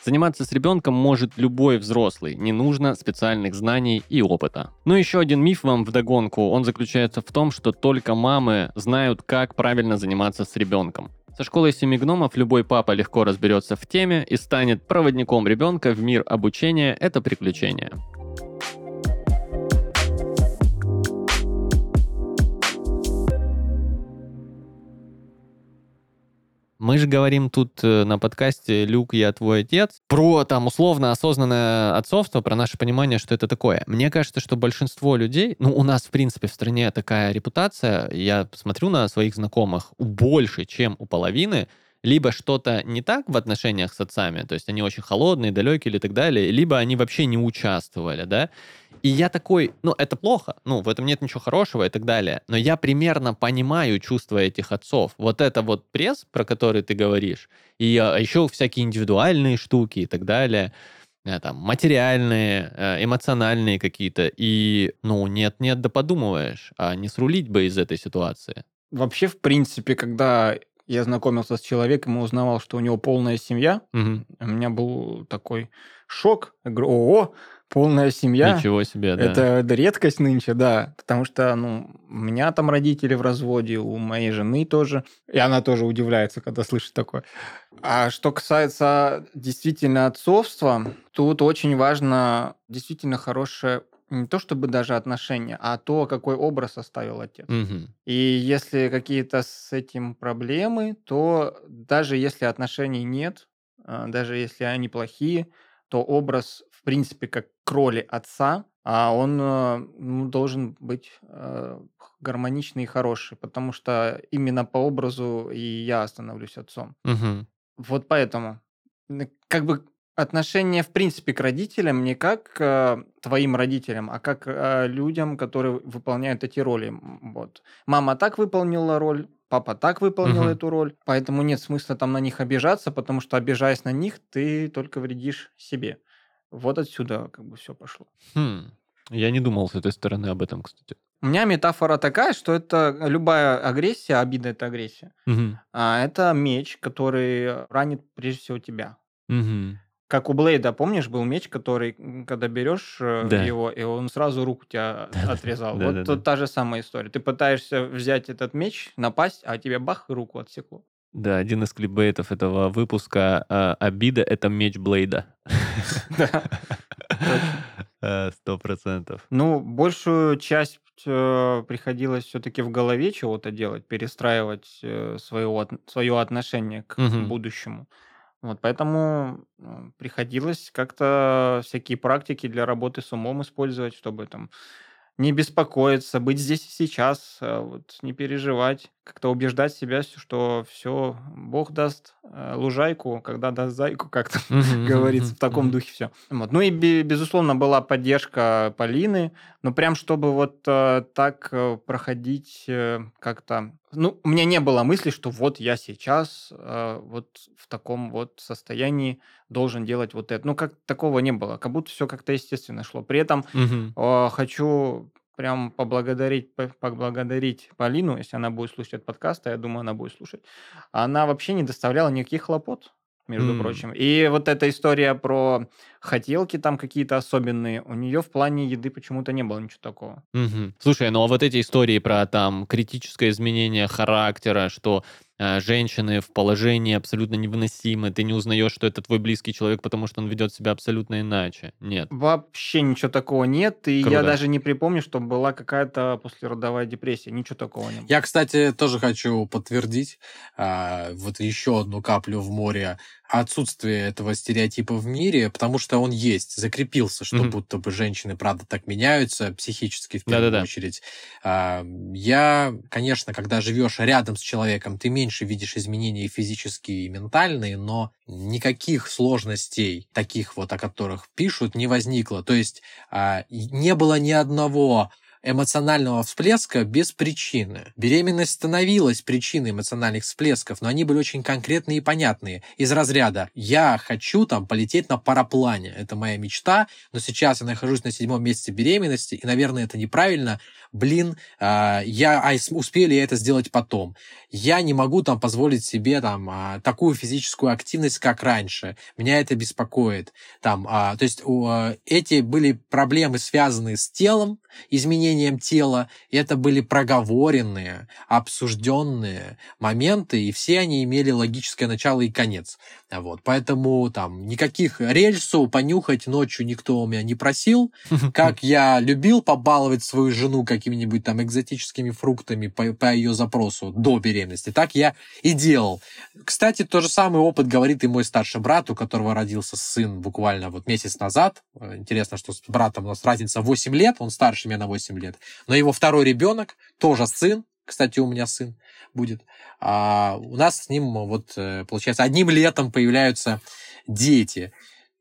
Speaker 1: Заниматься с ребенком может любой взрослый, не нужно специальных знаний и опыта. Ну еще один миф вам вдогонку, он заключается в том, что только мамы знают, как правильно заниматься с ребенком. Со школой семи гномов любой папа легко разберется в теме и станет проводником ребенка в мир обучения – это приключение. Мы же говорим тут э, на подкасте «Люк, я твой отец» про там условно осознанное отцовство, про наше понимание, что это такое. Мне кажется, что большинство людей, ну, у нас, в принципе, в стране такая репутация, я смотрю на своих знакомых, больше, чем у половины, либо что-то не так в отношениях с отцами, то есть они очень холодные, далекие или так далее, либо они вообще не участвовали, да. И я такой, ну, это плохо, ну, в этом нет ничего хорошего и так далее, но я примерно понимаю чувства этих отцов. Вот это вот пресс, про который ты говоришь, и а, еще всякие индивидуальные штуки и так далее, э, там, материальные, э, эмоциональные какие-то, и, ну, нет-нет, да подумываешь, а не срулить бы из этой ситуации.
Speaker 2: Вообще, в принципе, когда я знакомился с человеком и узнавал, что у него полная семья,
Speaker 1: Мгм.
Speaker 2: у меня был такой шок. Я говорю, ого, полная семья.
Speaker 1: Ничего себе, да.
Speaker 2: Это, редкость нынче, да. Потому что, ну, у меня там родители в разводе, у моей жены тоже. И она тоже удивляется, когда слышит такое. А что касается действительно отцовства, тут очень важно действительно хорошее не то чтобы даже отношения, а то, какой образ оставил отец.
Speaker 1: Мгм.
Speaker 2: И если какие-то с этим проблемы, то даже если отношений нет, а, даже если они плохие, то образ, принципе, как к роли отца, а он э, ну, должен быть э, гармоничный и хороший, потому что именно по образу и я становлюсь отцом.
Speaker 1: Мгм.
Speaker 2: Вот поэтому. Н- Как бы отношение, в принципе, к родителям не как к твоим родителям, а как э, людям, которые выполняют эти роли. Вот. Мама так выполнила роль, папа так выполнил
Speaker 1: Мгм.
Speaker 2: эту роль, поэтому нет смысла там на них обижаться, потому что, обижаясь на них, ты только вредишь себе. Вот отсюда как бы все пошло.
Speaker 1: Хм. Я не думал с этой стороны об этом, кстати.
Speaker 2: У меня метафора такая, что это любая агрессия, обида это агрессия,
Speaker 1: Мгм.
Speaker 2: а это меч, который ранит прежде всего тебя.
Speaker 1: Мгм.
Speaker 2: Как у Блейда, помнишь, был меч, который, когда берешь э,
Speaker 1: Да.
Speaker 2: его, и он сразу руку тебя отрезал.
Speaker 1: Да,
Speaker 2: Вот
Speaker 1: да, да.
Speaker 2: та же самая история. Ты пытаешься взять этот меч, напасть, а тебе бах, и руку отсекло.
Speaker 1: Да, один из клипбейтов этого выпуска а, «Обида — это меч Блейда».
Speaker 2: Да. (laughs)
Speaker 1: Э, Сто процентов.
Speaker 2: Ну, большую часть э, приходилось все-таки в голове чего-то делать, перестраивать свое, свое отношение к
Speaker 1: Мгм.
Speaker 2: будущему. Вот, поэтому ну, приходилось как-то всякие практики для работы с умом использовать, чтобы там не беспокоиться, быть здесь и сейчас, э, вот, не переживать, как-то убеждать себя, что все, Бог даст лужайку, когда даст зайку, как-то (laughs) говорится, в таком духе все. Вот. Ну и, безусловно, была поддержка Полины, но прям чтобы вот э, так проходить как-то... Ну, у меня не было мысли, что вот я сейчас вот в таком вот состоянии должен делать вот это. Ну, как такого не было, как будто все как-то естественно шло. При этом э, хочу прям поблагодарить, поблагодарить Полину, если она будет слушать этот подкаст, а я думаю, она будет слушать. Она вообще не доставляла никаких хлопот между mm. прочим. И вот эта история про хотелки там какие-то особенные, у нее в плане еды почему-то не было ничего такого.
Speaker 1: Mm-hmm. Слушай, ну а вот эти истории про там критическое изменение характера, что женщины в положении абсолютно невыносимы, ты не узнаешь, что это твой близкий человек, потому что он ведет себя абсолютно иначе. Нет.
Speaker 2: Вообще ничего такого нет, и Круто. я даже не припомню, что была какая-то послеродовая депрессия, ничего такого не было.
Speaker 3: Я, кстати, тоже хочу подтвердить а, вот еще одну каплю в море отсутствие этого стереотипа в мире, потому что он есть, закрепился, что mm-hmm. будто бы женщины, правда, так меняются психически в первую Да-да-да. очередь. А, я, конечно, когда живешь рядом с человеком, ты меньше видишь изменения физические и ментальные, но никаких сложностей, таких вот, о которых пишут, не возникло. То есть а, не было ни одного эмоционального всплеска без причины. Беременность становилась причиной эмоциональных всплесков, но они были очень конкретные и понятные. Из разряда «я хочу там полететь на параплане, это моя мечта, но сейчас я нахожусь на седьмом месяце беременности, и, наверное, это неправильно, блин, э, я а успею ли я это сделать потом? Я не могу там позволить себе там э, такую физическую активность, как раньше. Меня это беспокоит. Там, э, то есть эти были проблемы, связанные с телом, изменением тела. Это были проговоренные, обсужденные моменты, и все они имели логическое начало и конец. Вот, поэтому там никаких рельсу понюхать ночью никто у меня не просил. (laughs) Как я любил побаловать свою жену какими-нибудь там экзотическими фруктами по, по ее запросу до беременности, так я и делал. Кстати, тот же самый опыт говорит и мой старший брат, у которого родился сын буквально вот месяц назад. Интересно, что с братом у нас разница 8 лет, он старше меня на 8 лет. Но его второй ребенок, тоже сын, кстати, у меня сын будет. А у нас с ним, вот, э, получается, одним летом появляются дети.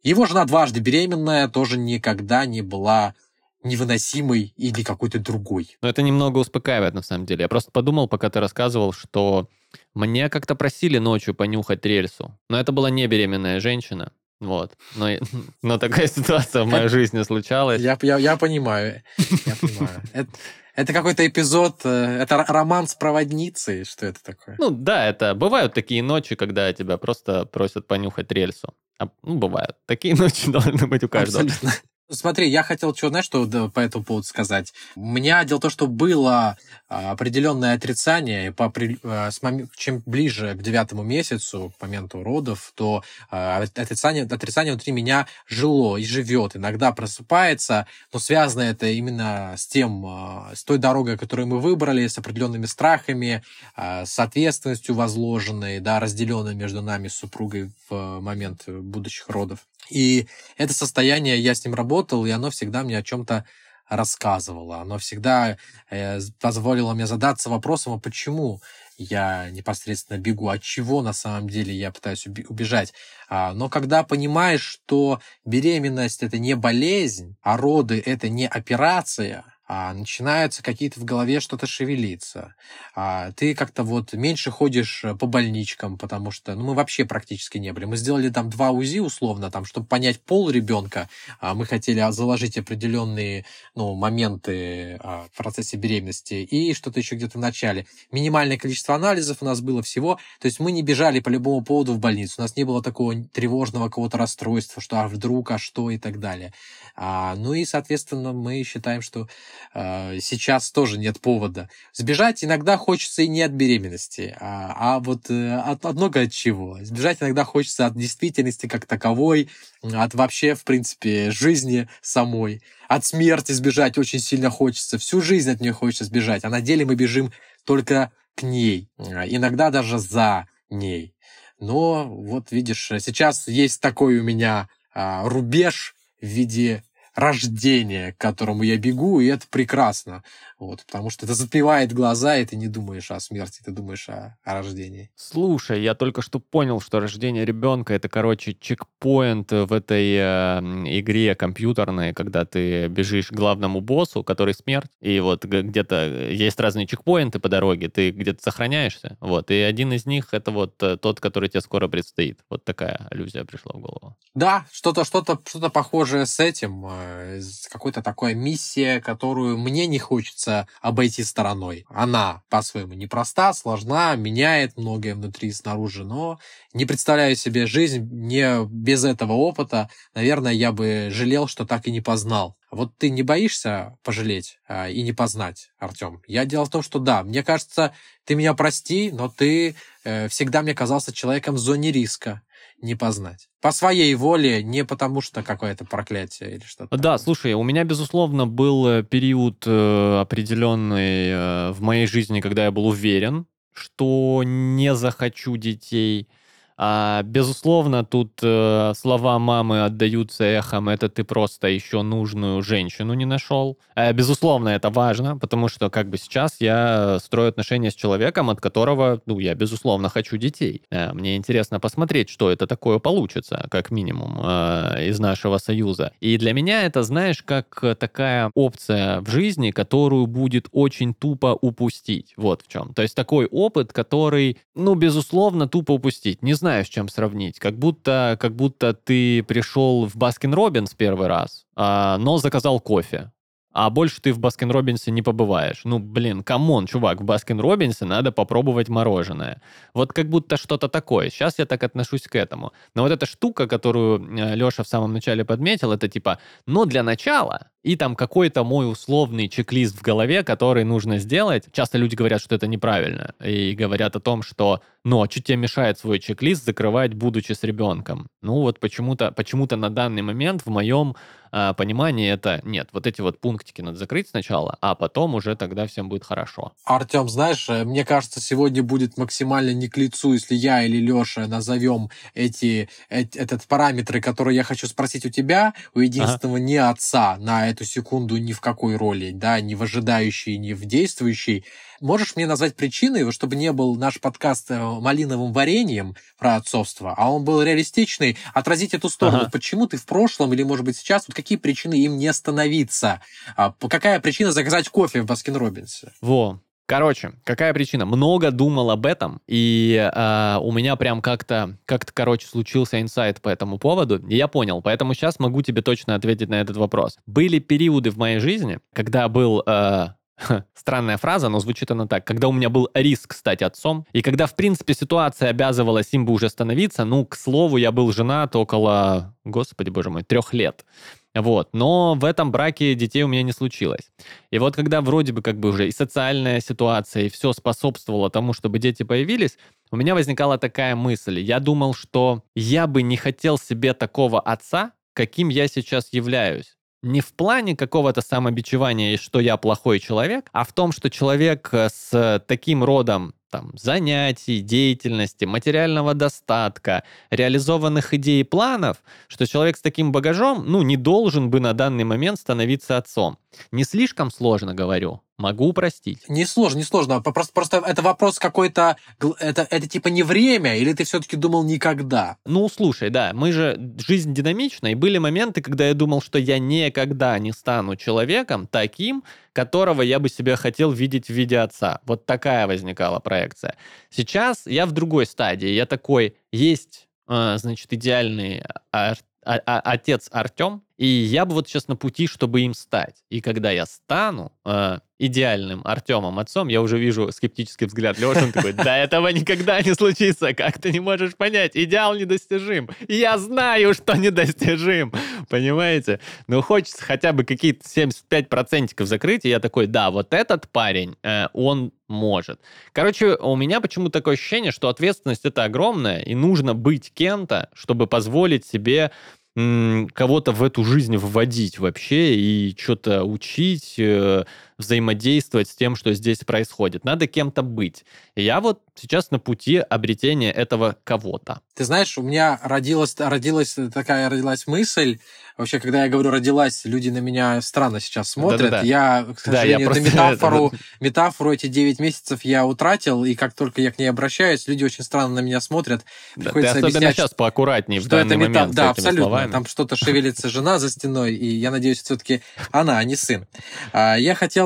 Speaker 3: Его жена дважды беременная, тоже никогда не была невыносимой или какой-то другой.
Speaker 1: Но это немного успокаивает, на самом деле. Я просто подумал, пока ты рассказывал, что мне как-то просили ночью понюхать рельсу. Но это была не беременная женщина. Вот. Но, (laughs) но такая ситуация в моей жизни случалась.
Speaker 3: Я, я, я понимаю. Я понимаю. (laughs) Это, это какой-то эпизод, э, это роман с проводницей, что это такое?
Speaker 1: Ну да, это бывают такие ночи, когда тебя просто просят понюхать рельсу. А, ну, бывают. Такие (laughs) ночи должны быть у каждого. Абсолютно.
Speaker 3: Смотри, я хотел что, знаешь, что по этому поводу сказать. У меня дело в том, что было а, определенное отрицание, по, а, чем ближе к девятому месяцу, к моменту родов, то а, отрицание, отрицание внутри меня жило и живет. Иногда просыпается, но связано это именно с тем, с той дорогой, которую мы выбрали, с определенными страхами, с ответственностью возложенной, да, разделенной между нами с супругой в момент будущих родов. И это состояние, я с ним работал, и оно всегда мне о чем-то рассказывало. Оно всегда э, позволило мне задаться вопросом, а почему я непосредственно бегу, от чего на самом деле я пытаюсь убежать. А, но когда понимаешь, что беременность это не болезнь, а роды это не операция, а начинаются какие-то в голове что-то шевелиться. А ты как-то вот меньше ходишь э, по больничкам, потому что ну, мы вообще практически не были. Мы сделали там два УЗИ условно, там, чтобы понять пол ребенка. А мы хотели заложить определенные ну, моменты а, в процессе беременности и что-то еще где-то в начале. Минимальное количество анализов у нас было всего. То есть мы не бежали по любому поводу в больницу. У нас не было такого тревожного какого-то расстройства, что а вдруг, а что и так далее. А, ну и, соответственно, мы считаем, что а, сейчас тоже нет повода. Сбежать иногда хочется и не от беременности, а, а вот э, от, от много от чего. Сбежать иногда хочется от действительности как таковой, от вообще, в принципе, жизни самой. От смерти сбежать очень сильно хочется. Всю жизнь от нее хочется сбежать. А на деле мы бежим только к ней. Иногда даже за ней. Но вот видишь, сейчас есть такой у меня а, рубеж в виде рождения, к которому я бегу, и это прекрасно. Вот, потому что это затмевает глаза, и ты не думаешь о смерти, ты думаешь о, о рождении.
Speaker 1: Слушай, я только что понял, что рождение ребенка это, короче, чекпоинт в этой э, игре компьютерной, когда ты бежишь к главному боссу, который смерть, и вот где-то есть разные чекпоинты по дороге, ты где-то сохраняешься, вот, и один из них это вот э, тот, который тебе скоро предстоит. Вот такая аллюзия пришла в голову.
Speaker 3: Да, что-то что-то что-то похожее с этим, э, какой-то такой миссия, которую мне не хочется обойти стороной. Она по-своему непроста, сложна, меняет многое внутри и снаружи, но не представляю себе жизнь не без этого опыта. Наверное, я бы жалел, что так и не познал. Вот ты не боишься пожалеть а, и не познать, Артем? Я дело в том, что да, мне кажется, ты меня прости, но ты э, всегда мне казался человеком в зоне риска не познать. По своей воле, не потому что какое-то проклятие или что-то.
Speaker 1: Да, такое. слушай, у меня, безусловно, был э, период э, определенный э, в моей жизни, когда я был уверен, что не захочу детей. А, безусловно, тут э, слова мамы отдаются эхом, это ты просто еще нужную женщину не нашел. Э, безусловно, это важно, потому что как бы сейчас я строю отношения с человеком, от которого, ну, я, безусловно, хочу детей. Э, мне интересно посмотреть, что это такое получится, как минимум, э, из нашего союза. И для меня это, знаешь, как такая опция в жизни, которую будет очень тупо упустить. Вот в чем. То есть такой опыт, который, ну, безусловно, тупо упустить. Не знаю, с чем сравнить. Как будто, как будто ты пришел в Баскин Робинс первый раз, а, но заказал кофе а больше ты в Баскин Робинсе не побываешь. Ну, блин, come on, чувак, в Баскин Робинсе надо попробовать мороженое. Вот как будто что-то такое. Сейчас я так отношусь к этому. Но вот эта штука, которую э, Леша в самом начале подметил, это типа, ну, для начала, и там какой-то мой условный чек-лист в голове, который нужно сделать. Часто люди говорят, что это неправильно, и говорят о том, что, ну, а что тебе мешает свой чек-лист закрывать, будучи с ребенком? Ну, вот почему-то почему на данный момент в моем а, понимании это нет. Вот эти вот пунктики надо закрыть сначала, а потом уже тогда всем будет хорошо.
Speaker 3: Артем, знаешь, э, мне кажется, сегодня будет максимально не к лицу, если я или Леша назовем эти, эти этот параметры, которые я хочу спросить у тебя, у единственного ага. не отца на эту секунду ни в какой роли, да, ни в ожидающей, ни в действующей. Можешь мне назвать причины, чтобы не был наш подкаст э, малиновым вареньем про отцовство, а он был реалистичный, отразить эту сторону. Ага. Почему ты в прошлом или, может быть, сейчас, вот какие причины им не становиться? А, какая причина заказать кофе в Баскин Робинсе?
Speaker 1: Во, Короче, какая причина? Много думал об этом, и э, у меня прям как-то, как-то, короче, случился инсайт по этому поводу, и я понял, поэтому сейчас могу тебе точно ответить на этот вопрос. Были периоды в моей жизни, когда был э, (laughs) Странная фраза, но звучит она так. Когда у меня был риск стать отцом, и когда, в принципе, ситуация обязывала им бы уже становиться, ну, к слову, я был женат около, господи боже мой, трех лет. Вот, но в этом браке детей у меня не случилось. И вот когда вроде бы как бы уже и социальная ситуация, и все способствовало тому, чтобы дети появились, у меня возникала такая мысль. Я думал, что я бы не хотел себе такого отца, каким я сейчас являюсь не в плане какого-то самобичевания, что я плохой человек, а в том, что человек э, с таким родом там, занятий, деятельности, материального достатка, реализованных идей и планов, что человек с таким багажом, ну, не должен бы на данный момент становиться отцом. Не слишком сложно говорю, могу упростить.
Speaker 3: Не сложно, не сложно. Просто, просто это вопрос какой-то... Это, это типа не время, или ты все-таки думал никогда?
Speaker 1: Ну, слушай, да, мы же... Жизнь динамична, и были моменты, когда я думал, что я никогда не стану человеком таким, которого я бы себе хотел видеть в виде отца. Вот такая возникала проекция. Сейчас я в другой стадии. Я такой, есть, э, значит, идеальный а, а, а, отец Артем, и я бы вот сейчас на пути, чтобы им стать. И когда я стану э, идеальным Артемом отцом, я уже вижу скептический взгляд Леши, он такой, да этого никогда не случится, как ты не можешь понять, идеал недостижим. И я знаю, что недостижим, понимаете? Но хочется хотя бы какие-то 75% закрыть, и я такой, да, вот этот парень, э, он может. Короче, у меня почему такое ощущение, что ответственность это огромная, и нужно быть кем-то, чтобы позволить себе кого-то в эту жизнь вводить вообще и что-то учить, э, взаимодействовать с тем, что здесь происходит. Надо кем-то быть. И я вот сейчас на пути обретения этого кого-то.
Speaker 3: Ты знаешь, у меня родилась, родилась такая родилась мысль. Вообще, когда я говорю родилась, люди на меня странно сейчас смотрят.
Speaker 1: Да-да-да.
Speaker 3: Я, к (laughs)
Speaker 1: Да, я
Speaker 3: сожалению,
Speaker 1: просто-
Speaker 3: эту метафору, метафору эти 9 месяцев я утратил, и как только я к ней обращаюсь, люди очень странно на меня смотрят.
Speaker 1: Да, ты особенно
Speaker 3: объяснять,
Speaker 1: сейчас поаккуратнее в
Speaker 3: это
Speaker 1: данный
Speaker 3: мета...
Speaker 1: момент
Speaker 3: Да,
Speaker 1: с этими
Speaker 3: абсолютно.
Speaker 1: словами.
Speaker 3: Там что-то шевелится жена за стеной, и я надеюсь, все-таки она, а не сын. А, Я хотел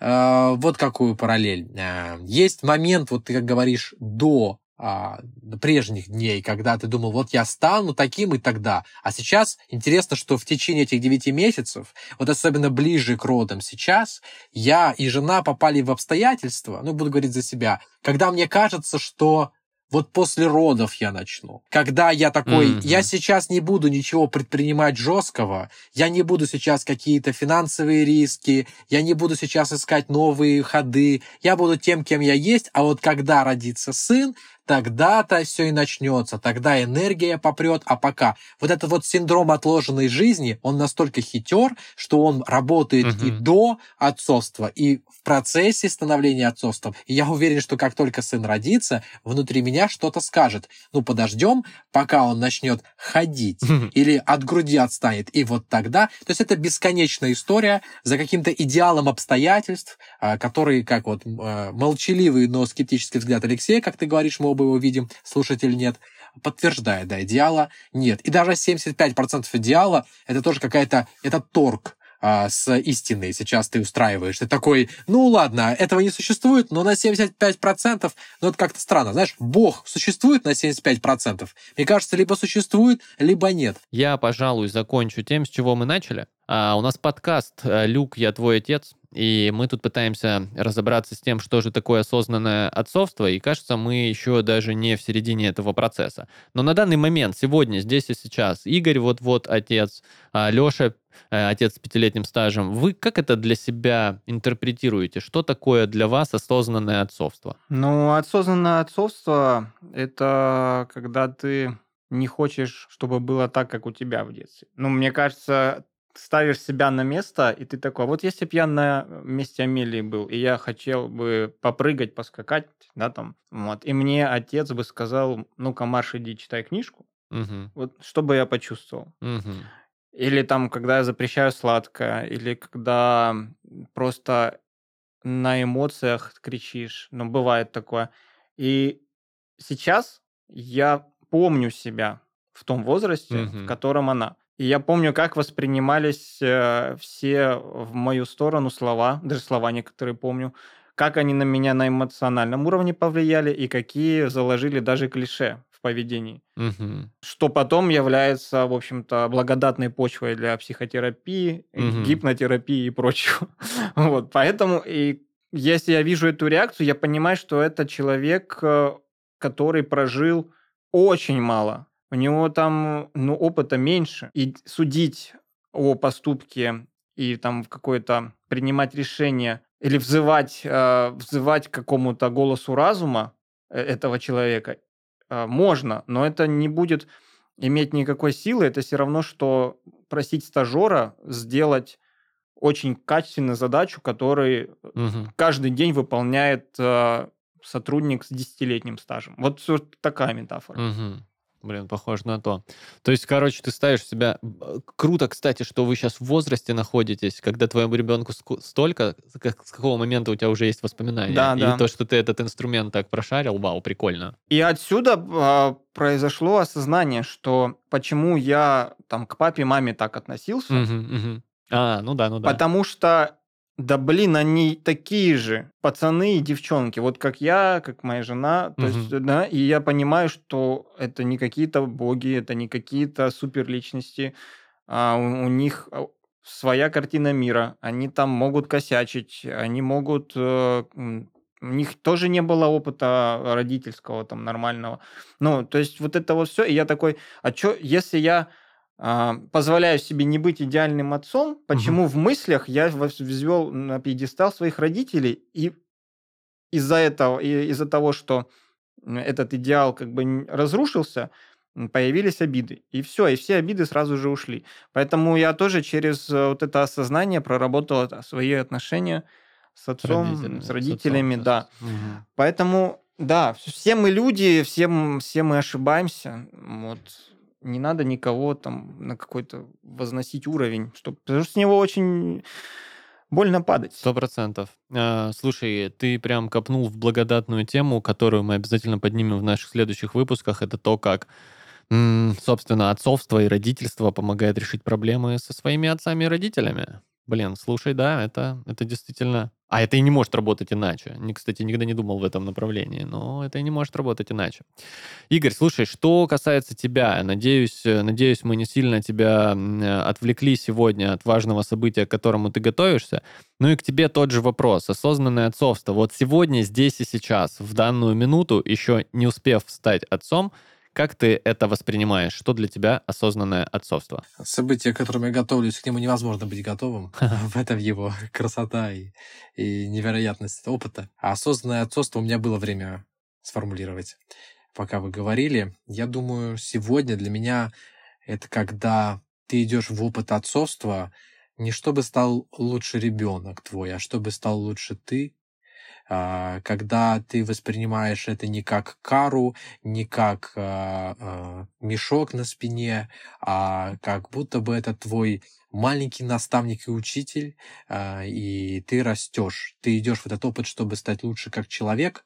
Speaker 3: э, вот какую параллель. Э, Есть момент, вот ты как говоришь, до а, прежних дней, когда ты думал, вот я стану таким и тогда. А сейчас интересно, что в течение этих 9 месяцев, вот особенно ближе к родам сейчас, я и жена попали в обстоятельства, ну, буду говорить за себя, когда мне кажется, что вот после родов я начну. Когда я такой,
Speaker 1: Мгм.
Speaker 3: я сейчас не буду ничего предпринимать жесткого, я не буду сейчас какие-то финансовые риски, я не буду сейчас искать новые ходы, я буду тем, кем я есть, а вот когда родится сын, тогда-то все и начнется, тогда энергия попрет, а пока. Вот этот вот синдром отложенной жизни, он настолько хитер, что он работает и
Speaker 1: Мгм.
Speaker 3: до отцовства, и в процессе становления отцовством. И я уверен, что как только сын родится, внутри меня что-то скажет. Ну, подождем, пока он начнет ходить или от груди отстанет. И вот тогда... То есть это бесконечная история за каким-то идеалом обстоятельств, а, который, как вот э, молчаливый, но скептический взгляд Алексея, как ты говоришь, мы оба его видим, слушатель нет, подтверждает, да, идеала нет. И даже 75% идеала — это тоже какая-то... Это торг а, с истиной сейчас ты устраиваешь. Ты такой, ну ладно, этого не существует, но на 75%, ну это как-то странно. Знаешь, Бог существует на 75%? Мне кажется, либо существует, либо нет.
Speaker 1: Я, пожалуй, закончу тем, с чего мы начали. А, у нас подкаст э, «Люк, я твой отец», и мы тут пытаемся разобраться с тем, что же такое осознанное отцовство, и кажется, мы еще даже не в середине этого процесса. Но на данный момент, сегодня, здесь и сейчас, Игорь вот-вот отец, а Леша э, отец с пятилетним стажем. Вы как это для себя интерпретируете? Что такое для вас осознанное отцовство?
Speaker 2: Ну, осознанное отцовство – это когда ты не хочешь, чтобы было так, как у тебя в детстве. Ну, мне кажется, ставишь себя на место, и ты такой, вот если бы я на месте Амелии был, и я хотел бы попрыгать, поскакать, да, там, вот, и мне отец бы сказал, ну-ка, Маш, иди, читай книжку,
Speaker 1: Мгм,
Speaker 2: вот что бы я почувствовал?
Speaker 1: мгм,
Speaker 2: Или там, когда я запрещаю сладкое, или когда просто на эмоциях кричишь. Ну, бывает такое. И сейчас я помню себя в том возрасте,
Speaker 1: Мгм.
Speaker 2: в котором она. И я помню, как воспринимались э, все в мою сторону слова, даже слова некоторые помню, как они на меня на эмоциональном уровне повлияли и какие заложили даже клише в поведении
Speaker 1: мгм.
Speaker 2: что потом является, в общем-то, благодатной почвой для психотерапии,
Speaker 1: Мгм.
Speaker 2: гипнотерапии и прочего. (laughs) Вот, поэтому и если я вижу эту реакцию, я понимаю, что это человек, э, который прожил очень мало. У него там, ну, опыта меньше. И судить о поступке и там в какое-то принимать решение или взывать, э, взывать к какому-то голосу разума э, этого человека э, можно, но это не будет иметь никакой силы. Это все равно, что просить стажера сделать очень качественную задачу, который
Speaker 1: Мгм.
Speaker 2: каждый день выполняет э, сотрудник с десятилетним стажем. Вот такая метафора.
Speaker 1: Мгм. Блин, похоже на то. То есть, короче, ты ставишь себя... Б- Круто, кстати, что вы сейчас в возрасте находитесь, когда твоему ребенку столько, как- с какого момента у тебя уже есть воспоминания.
Speaker 2: Да,
Speaker 1: И
Speaker 2: да.
Speaker 1: то, что ты этот инструмент так прошарил, вау, прикольно.
Speaker 2: И отсюда а, произошло осознание, что почему я там к папе, маме так относился,
Speaker 1: Мгм, мгм. А, ну да, ну да.
Speaker 2: Потому что, да блин, они такие же пацаны и девчонки, вот как я, как моя жена, то
Speaker 1: Мгм.
Speaker 2: есть, да, и я понимаю, что это не какие-то боги, это не какие-то суперличности, а у, у них а, своя картина мира, они там могут косячить, они могут, э, у них тоже не было опыта родительского там нормального, ну, то есть вот это вот все, и я такой, а что, если я позволяю себе не быть идеальным отцом, почему в мыслях я взвел на пьедестал своих родителей, и из-за этого, из-за того, что этот идеал как бы разрушился, появились обиды. И все, и все обиды сразу же ушли. Поэтому я тоже через э, вот это осознание проработал свои отношения с отцом, родителями, с родителями, с отцом, да. Угу. Поэтому, да, все мы люди, все, все мы ошибаемся. Вот не надо никого там на какой-то возносить уровень, чтобы, потому что с него очень больно падать.
Speaker 1: Сто процентов. А, слушай, ты прям копнул в благодатную тему, которую мы обязательно поднимем в наших следующих выпусках. Это то, как собственно, отцовство и родительство помогает решить проблемы со своими отцами и родителями. Блин, слушай, да, это, это действительно... А это и не может работать иначе. Не, кстати, никогда не думал в этом направлении, но это и не может работать иначе. Игорь, слушай, что касается тебя, надеюсь, надеюсь, мы не сильно тебя отвлекли сегодня от важного события, к которому ты готовишься. Ну и к тебе тот же вопрос. Осознанное отцовство. Вот сегодня, здесь и сейчас, в данную минуту, еще не успев стать отцом, как ты это воспринимаешь? Что для тебя осознанное отцовство?
Speaker 3: Событие, к которому я готовлюсь, к нему невозможно быть готовым. (laughs) В этом его красота и, и невероятность опыта. А осознанное отцовство у меня было время сформулировать. Пока вы говорили, я думаю, сегодня для меня это когда ты идешь в опыт отцовства не чтобы стал лучше ребенок твой, а чтобы стал лучше ты, когда ты воспринимаешь это не как кару, не как а, а, мешок на спине, а как будто бы это твой маленький наставник и учитель, и ты растешь. Ты идешь в этот опыт, чтобы стать лучше как человек,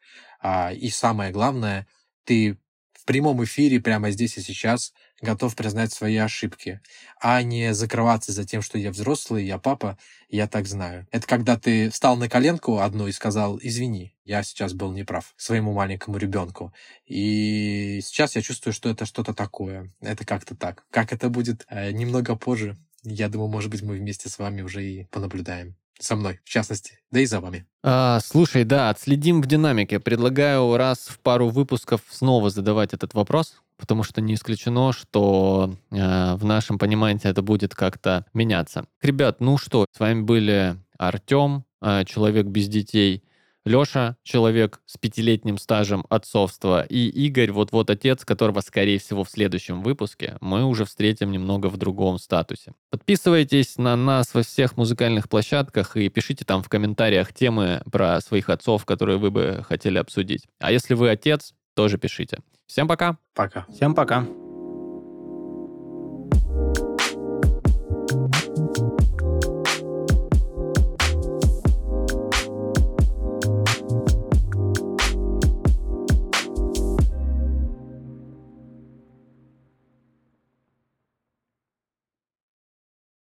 Speaker 3: и самое главное, ты в прямом эфире прямо здесь и сейчас готов признать свои ошибки, а не закрываться за тем, что я взрослый, я папа, я так знаю. Это когда ты встал на коленку одну и сказал, извини, я сейчас был неправ своему маленькому ребенку. И сейчас я чувствую, что это что-то такое. Это как-то так. Как это будет э, немного позже, я думаю, может быть, мы вместе с вами уже и понаблюдаем со мной, в частности, да и за вами.
Speaker 1: А, слушай, да, отследим в динамике. Предлагаю раз в пару выпусков снова задавать этот вопрос, потому что не исключено, что э, в нашем понимании это будет как-то меняться. Ребят, ну что, с вами были Артем, э, человек без детей, Леша, человек с пятилетним стажем отцовства, и Игорь, вот-вот отец, которого, скорее всего, в следующем выпуске мы уже встретим немного в другом статусе. Подписывайтесь на нас во всех музыкальных площадках и пишите там в комментариях темы про своих отцов, которые вы бы хотели обсудить. А если вы отец, тоже пишите. Всем пока.
Speaker 3: Пока.
Speaker 2: Всем пока.